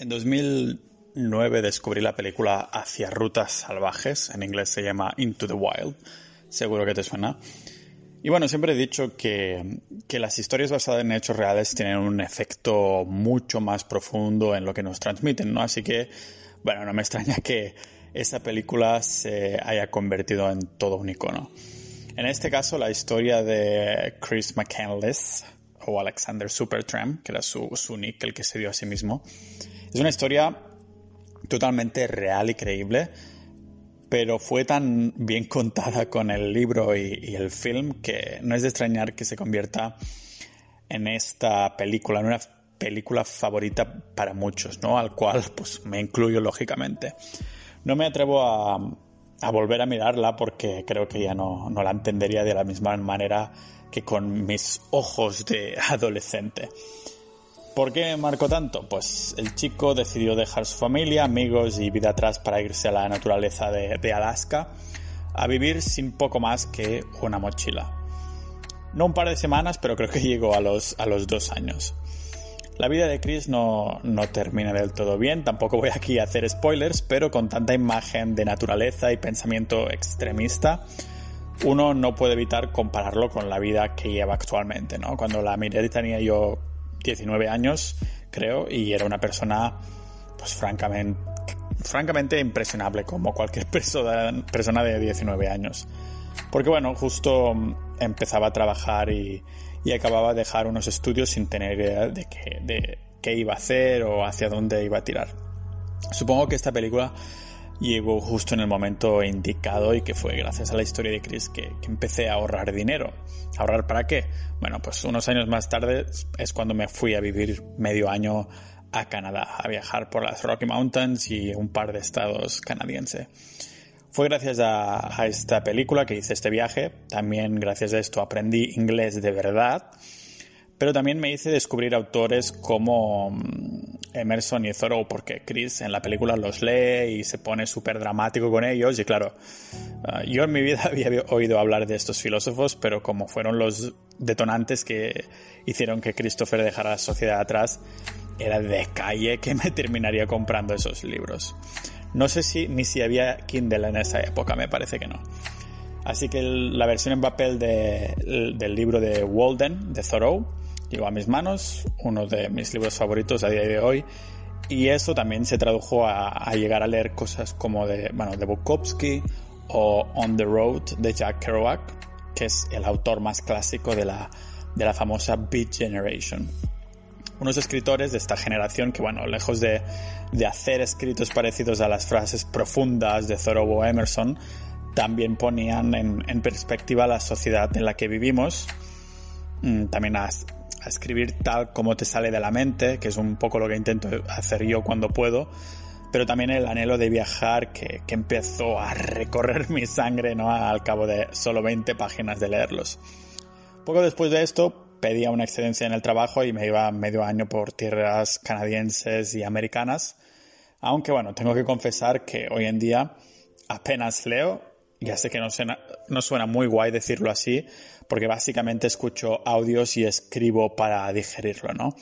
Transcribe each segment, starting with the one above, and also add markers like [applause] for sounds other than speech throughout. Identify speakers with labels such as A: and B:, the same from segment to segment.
A: En 2009 descubrí la película Hacia Rutas Salvajes, en inglés se llama Into the Wild, seguro que te suena. Y bueno, siempre he dicho que, que, las historias basadas en hechos reales tienen un efecto mucho más profundo en lo que nos transmiten, ¿no? Así que, bueno, no me extraña que esa película se haya convertido en todo un icono. En este caso, la historia de Chris McCandless, o Alexander Supertramp, que era su, su nick, el que se dio a sí mismo, es una historia totalmente real y creíble, pero fue tan bien [laughs] contada con el libro y, el film que no es de extrañar que se convierta en esta película, en una película favorita para muchos, ¿no? Al cual pues me incluyo lógicamente. No me atrevo a, volver a mirarla porque creo que ya no la entendería de la misma manera que con mis ojos de adolescente. ¿Por qué marcó tanto? Pues el chico decidió dejar su familia, amigos y vida atrás para irse a la naturaleza de, Alaska a vivir sin poco más que una mochila. No un par de semanas, pero creo que [laughs] llegó a los, a los dos años. La vida de Chris no, no, termina del todo bien, tampoco voy aquí a hacer spoilers, pero con tanta imagen de naturaleza y pensamiento extremista, uno no puede evitar compararlo con la vida que lleva actualmente, ¿no? Cuando la miré tenía yo 19 años, creo, y era una persona, pues francamente, francamente impresionable, como cualquier [laughs] persona, de 19 años. Porque bueno, justo empezaba a trabajar y, y acababa de dejar unos estudios sin tener idea de qué, de qué iba a hacer o hacia dónde iba a tirar. Supongo que esta película llegó justo en el momento indicado y que fue gracias a la historia de Chris que, empecé a ahorrar dinero. ¿Ahorrar para qué? Bueno, pues unos años más tarde es cuando me fui a vivir medio año a Canadá, a viajar por las Rocky Mountains y un par de estados canadienses. Fue gracias a, a esta película que hice este viaje, también gracias a esto aprendí inglés de verdad, pero también me hice descubrir autores como mm, Emerson y Thoreau porque Chris en la película los lee y se pone súper dramático con ellos y claro, ah, yo en mi vida [laughs] había oído hablar de estos filósofos, pero como fueron los detonantes que hicieron que Christopher dejara la sociedad atrás, era de calle que me terminaría comprando esos libros. No sé si ni si había Kindle en esa época, me parece que no. Así que la versión en papel del libro de Walden, de Thoreau, llegó a mis manos, uno de mis libros favoritos a día de hoy, y eso también se tradujo a, llegar a leer cosas como de, bueno, de Bukowski o On the Road de Jack Kerouac, que es el autor más clásico de la, de la famosa Beat Generation. Unos escritores de esta generación que, bueno, lejos de, de hacer escritos parecidos a las frases profundas de Thoreau o Emerson, también ponían en, en perspectiva la sociedad en la que vivimos, mm, también a escribir tal como te sale de la mente, que es un poco lo que intento hacer yo cuando puedo, pero también el anhelo de viajar que, que empezó a recorrer mi sangre ¿no? al cabo de solo 20 páginas de leerlos. Poco después de esto pedía una excedencia en el trabajo y me iba medio año por tierras canadienses y americanas, aunque bueno, tengo que confesar que hoy en día apenas leo, ya sé que no suena, no suena muy guay decirlo así, porque básicamente escucho audios y escribo para digerirlo, ¿no?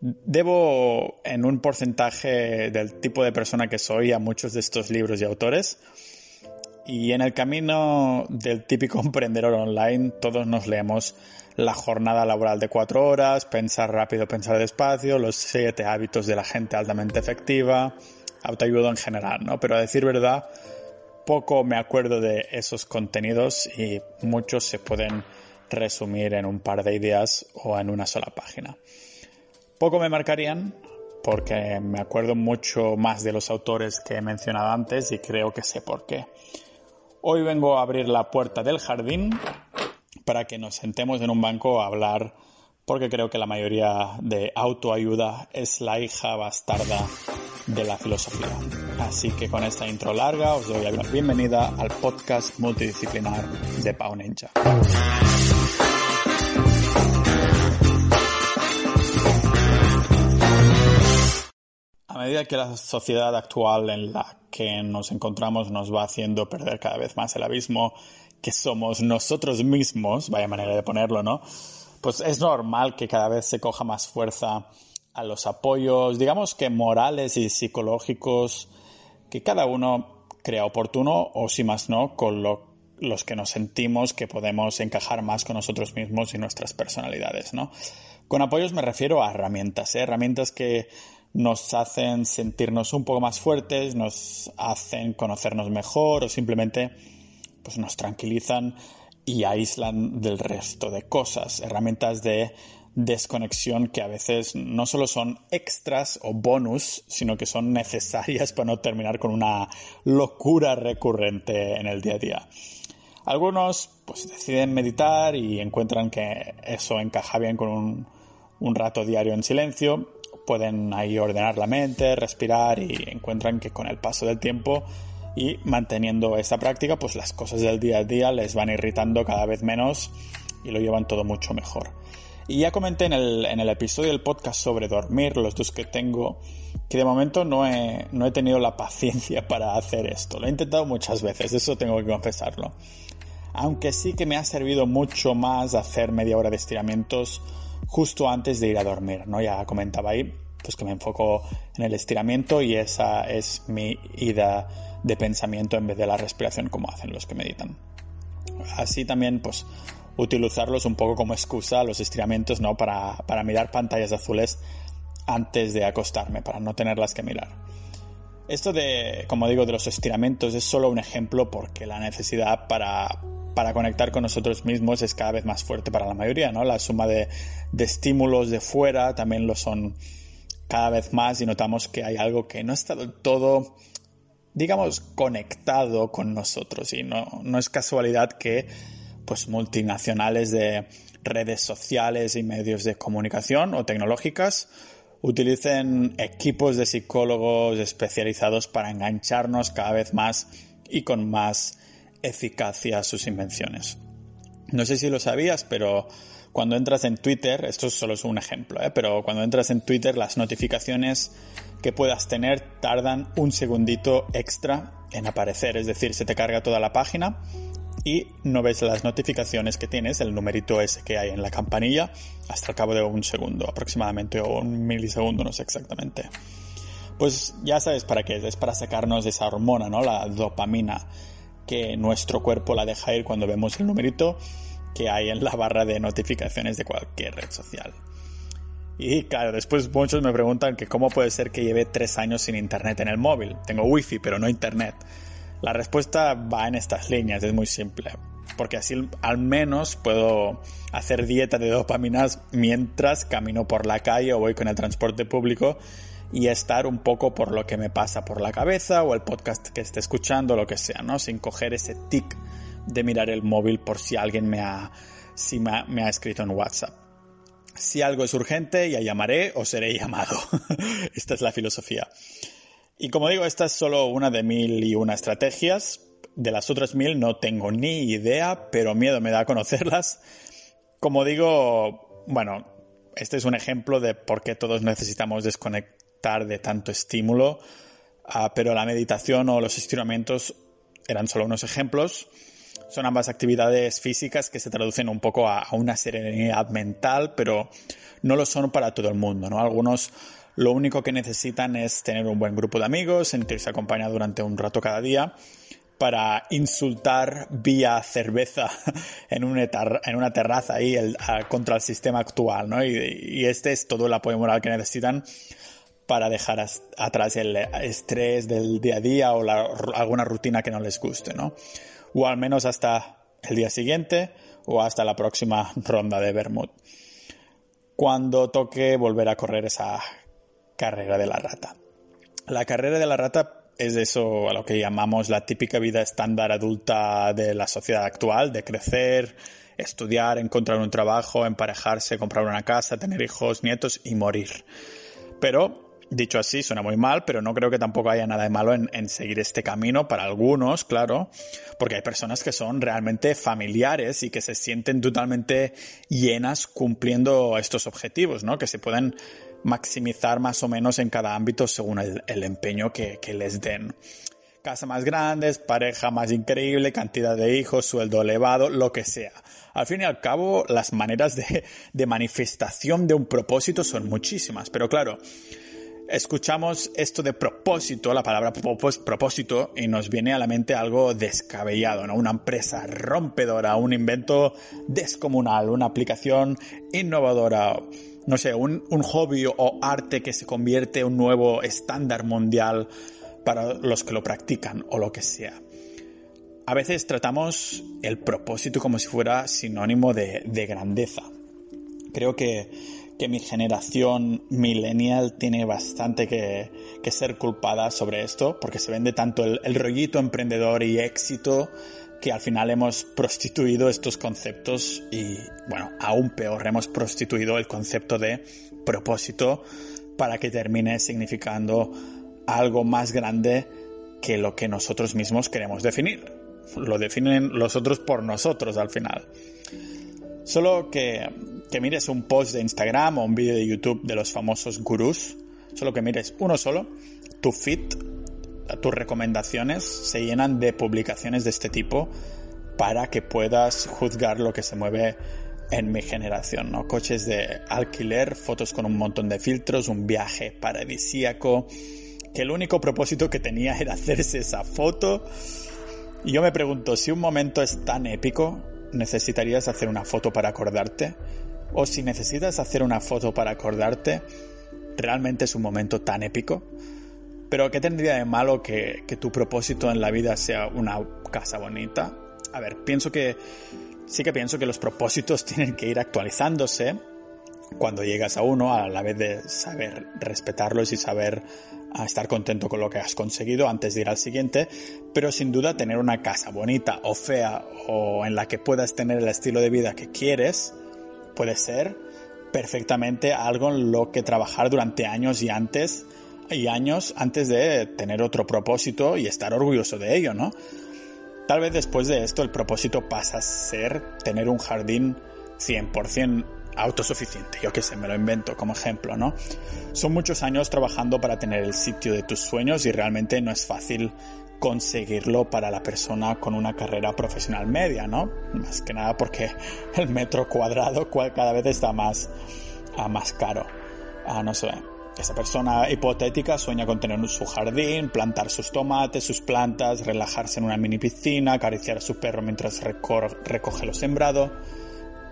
A: Debo en un porcentaje del tipo de persona que soy a muchos de estos libros y autores. Y en el camino del típico [laughs] emprendedor online, todos nos leemos la jornada laboral de cuatro horas, pensar rápido, pensar despacio, los siete hábitos de la gente altamente efectiva, autoayuda en general, ¿no? Pero a decir verdad, poco me acuerdo de esos contenidos y muchos se pueden resumir en un par de ideas o en una sola página. Poco me marcarían porque me acuerdo mucho más de los autores que he mencionado antes y creo que sé por qué. Hoy vengo a abrir la puerta del jardín para que nos sentemos en un banco a hablar porque creo que la mayoría de autoayuda es la hija bastarda de la filosofía. Así que con esta intro larga os doy la bienvenida al podcast multidisciplinar de Pau Ninja. A medida que la sociedad actual en la que nos encontramos nos va haciendo perder cada vez más el abismo que somos nosotros mismos, vaya manera de ponerlo, ¿no? Pues es normal que cada vez se coja más fuerza a los apoyos, digamos que morales y psicológicos que cada uno crea oportuno o si más no, con los que nos sentimos que podemos encajar más con nosotros mismos y nuestras personalidades, ¿no? Con apoyos me refiero a herramientas, ¿eh? herramientas que nos hacen sentirnos un poco más fuertes, nos hacen conocernos mejor o simplemente pues nos tranquilizan y aíslan del resto de cosas, herramientas de desconexión que a veces no solo son extras o bonus, sino que son necesarias para no terminar con una locura recurrente en el día a día. Algunos pues deciden meditar y encuentran que eso encaja bien con un, un rato diario en silencio pueden ahí ordenar la mente, respirar y encuentran que con el paso del tiempo y manteniendo esta práctica, pues las cosas del día a día les van irritando cada vez menos y lo llevan todo mucho mejor. Y ya comenté en el, en el episodio del podcast sobre dormir, los dos que tengo, que de momento no he, no he tenido la paciencia [laughs] para hacer esto. Lo he intentado muchas veces, eso tengo que confesarlo. Aunque sí que me ha servido mucho más hacer media hora de estiramientos justo antes de ir a dormir, ¿no? Ya comentaba ahí, pues que me enfoco en el estiramiento y esa es mi ida de pensamiento en vez de la respiración como hacen los que meditan. Así también, pues, utilizarlos un poco como excusa los estiramientos, ¿no? Para, para mirar pantallas azules antes de acostarme, para no tenerlas que mirar. Esto de, como digo, de los estiramientos es solo un ejemplo porque la necesidad para, para conectar con nosotros mismos es cada vez más fuerte para la mayoría, ¿no? La suma de, estímulos de fuera también lo son cada vez más y notamos que hay algo que no está del todo, digamos, conectado con nosotros y no, no es casualidad que pues multinacionales de redes sociales y medios de comunicación o tecnológicas utilicen equipos de psicólogos especializados para engancharnos cada vez más y con más eficacia sus invenciones. No sé si lo sabías, pero cuando entras en Twitter, esto solo es un ejemplo, ¿eh? pero cuando entras en Twitter las notificaciones que puedas tener tardan un segundito extra en aparecer, es decir, se te carga toda la página y no ves las notificaciones que tienes, el numerito ese que hay en la campanilla, hasta el cabo de un segundo aproximadamente o un milisegundo, no sé exactamente. Pues ya sabes para qué es, es para sacarnos esa hormona, ¿no? La dopamina que nuestro cuerpo la deja ir cuando vemos el numerito que hay en la barra de notificaciones de cualquier red social. Y claro, después muchos me preguntan que cómo puede ser que lleve tres años sin internet en el móvil. Tengo wifi, pero no internet. La respuesta va en estas líneas, es muy simple. Porque así al menos puedo hacer dieta de dopaminas mientras camino por la calle o voy con el transporte público y estar un poco por lo que me pasa por la cabeza o el podcast que esté escuchando, lo que sea, ¿no? Sin coger ese tic de mirar el móvil por si alguien me ha, si me ha, escrito en WhatsApp. Si algo es urgente, ya llamaré o seré [laughs] llamado. esta es la filosofía. Y como digo, esta es solo una de mil y una estrategias. De las otras mil no tengo ni idea, pero miedo me da a conocerlas. Como digo, bueno, este es un ejemplo de por qué todos necesitamos desconectar de tanto estímulo, ah, pero la meditación o los estiramientos eran solo unos ejemplos. Son ambas actividades físicas que se traducen un poco a, una serenidad mental, pero no lo son para todo el mundo, ¿no? Algunos lo único que necesitan es tener un buen grupo de amigos, sentirse acompañado durante un rato cada día para insultar vía cerveza [laughs] en una, terraza ahí contra el sistema actual, ¿no? Y, y, este es todo el apoyo moral que necesitan para dejar atrás el estrés del día a día o alguna rutina que no les guste, ¿no? O al menos hasta el día siguiente o hasta la próxima ronda de Bermud. Cuando toque volver a correr esa carrera de la rata. La carrera de la rata es eso a lo que llamamos la típica vida estándar adulta de la sociedad actual, de crecer, estudiar, encontrar un trabajo, emparejarse, comprar una casa, tener hijos, nietos y morir. Pero Dicho así, suena muy mal, pero no creo que tampoco haya nada de malo en, seguir este camino para algunos, claro, porque hay personas que son realmente familiares y que se sienten totalmente llenas cumpliendo estos objetivos, ¿no? Que se pueden maximizar más o menos en cada ámbito según el, empeño que, les den. casa más grande, pareja más increíble, cantidad de hijos, sueldo elevado, lo que sea. Al fin y al cabo, las maneras de, de manifestación de un propósito son muchísimas, pero claro, escuchamos esto de propósito, la palabra propósito, y nos viene a la mente algo descabellado, ¿no? Una empresa rompedora, un invento descomunal, una aplicación innovadora, no sé, un, un hobby o arte que se convierte en un nuevo estándar mundial para los que lo practican o lo que sea. A veces tratamos el propósito como si fuera sinónimo de, de grandeza. Creo que que mi generación millennial tiene bastante que, ser culpada sobre esto, porque se vende tanto el, el, rollito emprendedor y éxito que al final hemos prostituido estos conceptos y, bueno, aún peor, hemos prostituido el concepto de propósito para que termine significando algo más grande que lo que nosotros mismos queremos definir. Lo definen los otros por nosotros al final. Solo que, que mires un post de Instagram o un vídeo de YouTube de los famosos gurús, solo que mires uno solo, tu feed, tus recomendaciones se llenan de publicaciones de este tipo para que puedas juzgar lo que se mueve en mi generación, ¿no? Coches de alquiler, fotos con un montón de filtros, un viaje paradisíaco, que el único propósito que tenía era hacerse esa foto. Y yo me pregunto, si un momento es tan épico, necesitarías hacer una foto para acordarte, o si necesitas hacer una foto para acordarte, realmente es un momento tan épico. Pero ¿qué tendría de malo que, que tu propósito en la vida sea una casa bonita? A ver, pienso que sí que pienso que los propósitos [laughs] tienen que ir actualizándose cuando llegas a uno, a la vez de saber respetarlos y saber a estar contento con lo que has conseguido antes de ir al siguiente, pero sin duda tener una casa bonita o fea o en la que puedas tener el estilo de vida que quieres puede ser perfectamente algo en lo que trabajar durante años y antes y años antes de tener otro propósito y estar orgulloso de ello, ¿no? Tal vez después de esto el propósito pasa a ser tener un jardín 100% autosuficiente, yo que sé, me lo invento como ejemplo, ¿no? Son muchos años trabajando para tener el sitio de tus sueños y realmente no es fácil conseguirlo para la persona con una carrera profesional media, ¿no? Más que nada porque el metro cuadrado cada vez está más, ah, más caro. Ah, no sé. Esta persona hipotética sueña con tener su jardín, plantar sus tomates, sus plantas, relajarse en una mini piscina, acariciar a su perro mientras recoge lo sembrado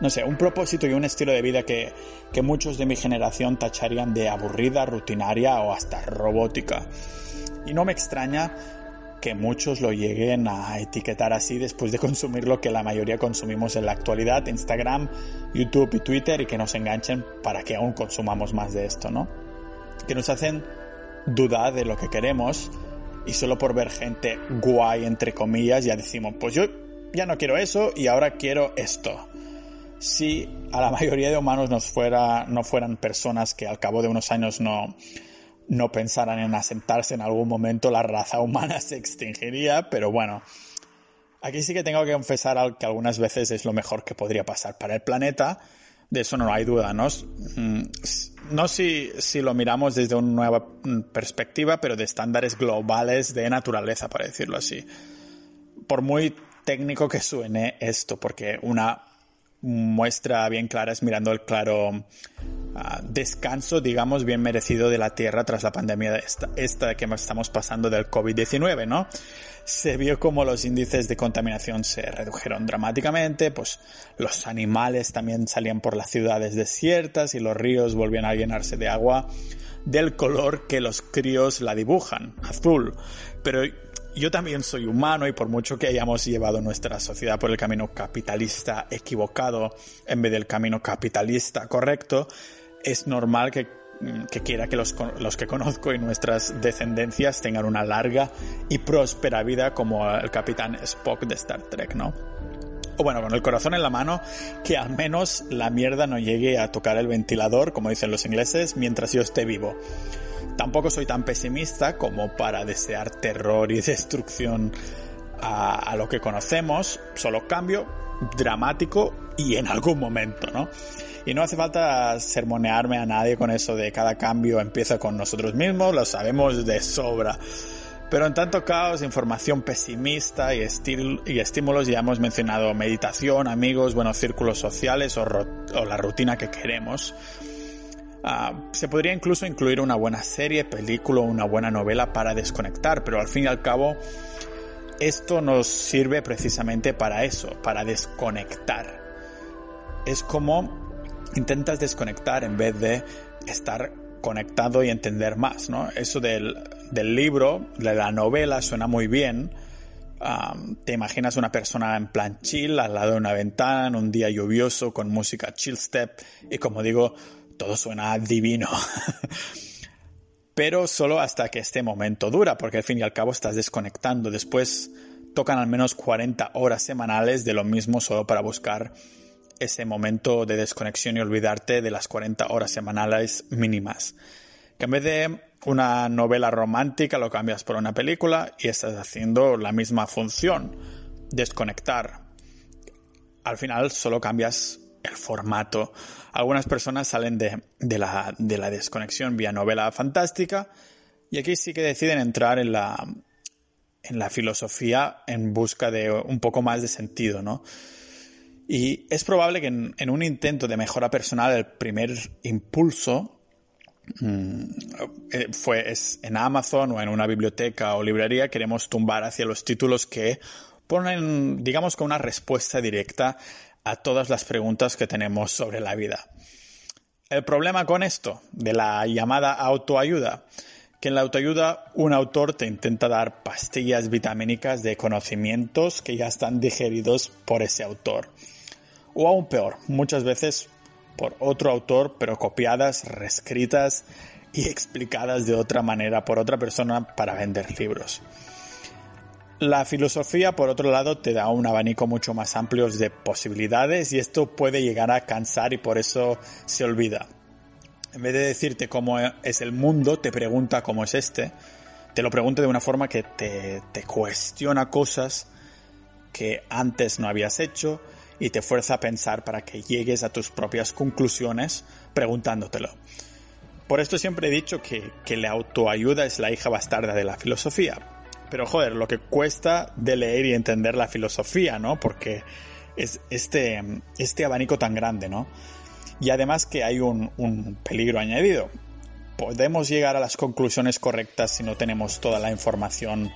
A: no sé, un propósito y un estilo de vida que, que muchos de mi generación tacharían de aburrida, rutinaria o hasta robótica. Y no me extraña que muchos lo lleguen a etiquetar así después de consumir lo que la mayoría consumimos en la actualidad, Instagram, YouTube y Twitter, y que nos enganchen para que aún consumamos más de esto, ¿no? Que nos hacen dudar de lo que queremos y solo por ver gente guay, entre comillas, ya decimos, pues yo ya no quiero eso y ahora quiero esto si a la [laughs] mayoría de humanos nos fuera, no fueran personas que al cabo de unos años no, no pensaran en asentarse en algún momento, la raza [laughs] humana se extinguiría, pero bueno, aquí sí que tengo que confesar que algunas veces es lo mejor que podría pasar para el planeta, de eso no hay duda, ¿no? No si, si lo miramos desde una nueva perspectiva, pero de estándares globales de naturaleza, para decirlo así. Por muy técnico que suene esto, porque una muestra bien clara es mirando el claro ah, descanso, digamos, bien merecido de la Tierra tras la pandemia esta, esta que estamos pasando del COVID-19, ¿no? Se vio como los índices de contaminación se redujeron dramáticamente, pues los animales también salían por las ciudades desiertas y los ríos volvían a llenarse de agua del color que los críos la dibujan, azul. Pero yo también soy humano y por mucho que hayamos llevado nuestra sociedad por el camino capitalista equivocado en vez del camino capitalista correcto, es normal que, quiera que los, los, que conozco y nuestras descendencias tengan una larga y próspera vida como el capitán Spock de Star Trek, ¿no? O bueno, con el corazón en la mano, que al menos la mierda no llegue a tocar el ventilador, como dicen los ingleses, mientras yo esté vivo. Tampoco soy tan pesimista como para desear terror y [laughs] destrucción a, lo que conocemos, solo cambio dramático y en algún momento, ¿no? Y no hace falta sermonearme a nadie con eso de cada cambio empieza con nosotros mismos, lo sabemos de sobra. Pero en tanto caos, información pesimista y, estímulos, ya hemos mencionado meditación, amigos, buenos círculos sociales o, la rutina que queremos. Ah, se podría incluso incluir una buena serie, película o una buena novela para desconectar, pero al fin y al cabo esto nos sirve precisamente para eso, para desconectar. Es como intentas desconectar en vez de estar conectado y entender más, ¿no? Eso del, libro, de la novela, suena muy bien. te imaginas una persona en plan chill, al lado de una ventana, en un día lluvioso, con música chill step, y como digo, todo suena divino. [laughs] Pero solo hasta que este momento dura, porque al fin y al cabo estás desconectando. Después tocan al menos 40 horas semanales de lo mismo solo para buscar ese momento de desconexión y olvidarte de las 40 horas semanales mínimas. Que en vez de una novela romántica lo cambias por una película y estás haciendo la misma función, desconectar. Al final solo cambias el formato. Algunas personas salen de, la, de la desconexión vía novela fantástica y aquí sí que deciden entrar en la, en la filosofía en busca de un poco más de sentido, ¿no? Y es probable que en, un intento de mejora personal el primer impulso fue es en Amazon o en una biblioteca o librería queremos tumbar hacia los títulos que ponen, digamos, con una respuesta directa a todas las preguntas que tenemos sobre la vida. El problema con esto, de la llamada autoayuda, que en la autoayuda un autor te intenta dar pastillas vitamínicas de conocimientos que ya están digeridos por ese autor o aún peor, muchas veces por otro autor, pero copiadas, reescritas y explicadas de otra manera por otra persona para vender libros. La filosofía, por otro lado, te da un abanico mucho más amplio de posibilidades y esto puede llegar a cansar y por eso se olvida. En vez de decirte cómo es el mundo, te pregunta cómo es este. Te lo pregunta de una forma que te, te cuestiona cosas que antes no habías hecho, y te fuerza a pensar para que llegues a tus propias conclusiones preguntándotelo. Por esto siempre he dicho que, que la autoayuda es la hija bastarda de la filosofía. Pero joder, lo que cuesta de leer y entender la filosofía, ¿no? Porque es este, este abanico tan grande, ¿no? Y además que hay un, un peligro añadido. Podemos llegar a las conclusiones correctas si no tenemos toda la información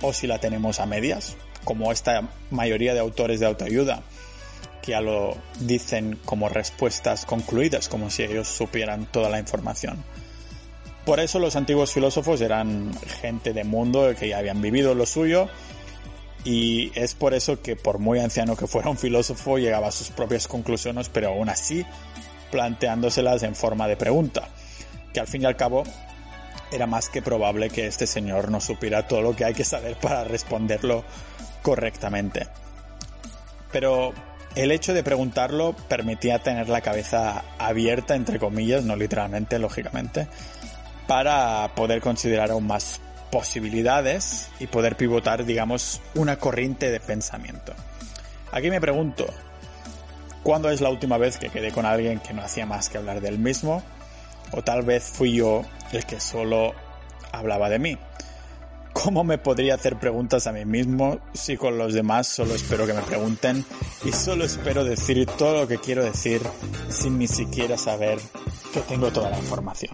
A: o si la tenemos a medias, como esta mayoría de autores de autoayuda que ya lo dicen como respuestas concluidas, como si ellos supieran toda la información. Por eso los antiguos filósofos eran gente de mundo que ya habían vivido lo suyo y es por eso que por muy anciano que fuera un filósofo llegaba a sus propias conclusiones, pero aún así planteándoselas en forma de pregunta, que al fin y al cabo era más que probable que este señor no supiera todo lo que hay que saber para responderlo correctamente. Pero el hecho de preguntarlo permitía tener la cabeza abierta, entre comillas, no literalmente, lógicamente, para poder considerar aún más posibilidades y poder pivotar, digamos, una corriente de pensamiento. Aquí me pregunto, ¿cuándo es la última vez que quedé con alguien que no hacía más que hablar del mismo? O tal vez fui yo el que solo hablaba de mí. ¿Cómo me podría hacer preguntas a mí mismo si con los demás solo espero que me pregunten y solo espero decir todo lo que quiero decir sin ni siquiera saber que tengo toda la información?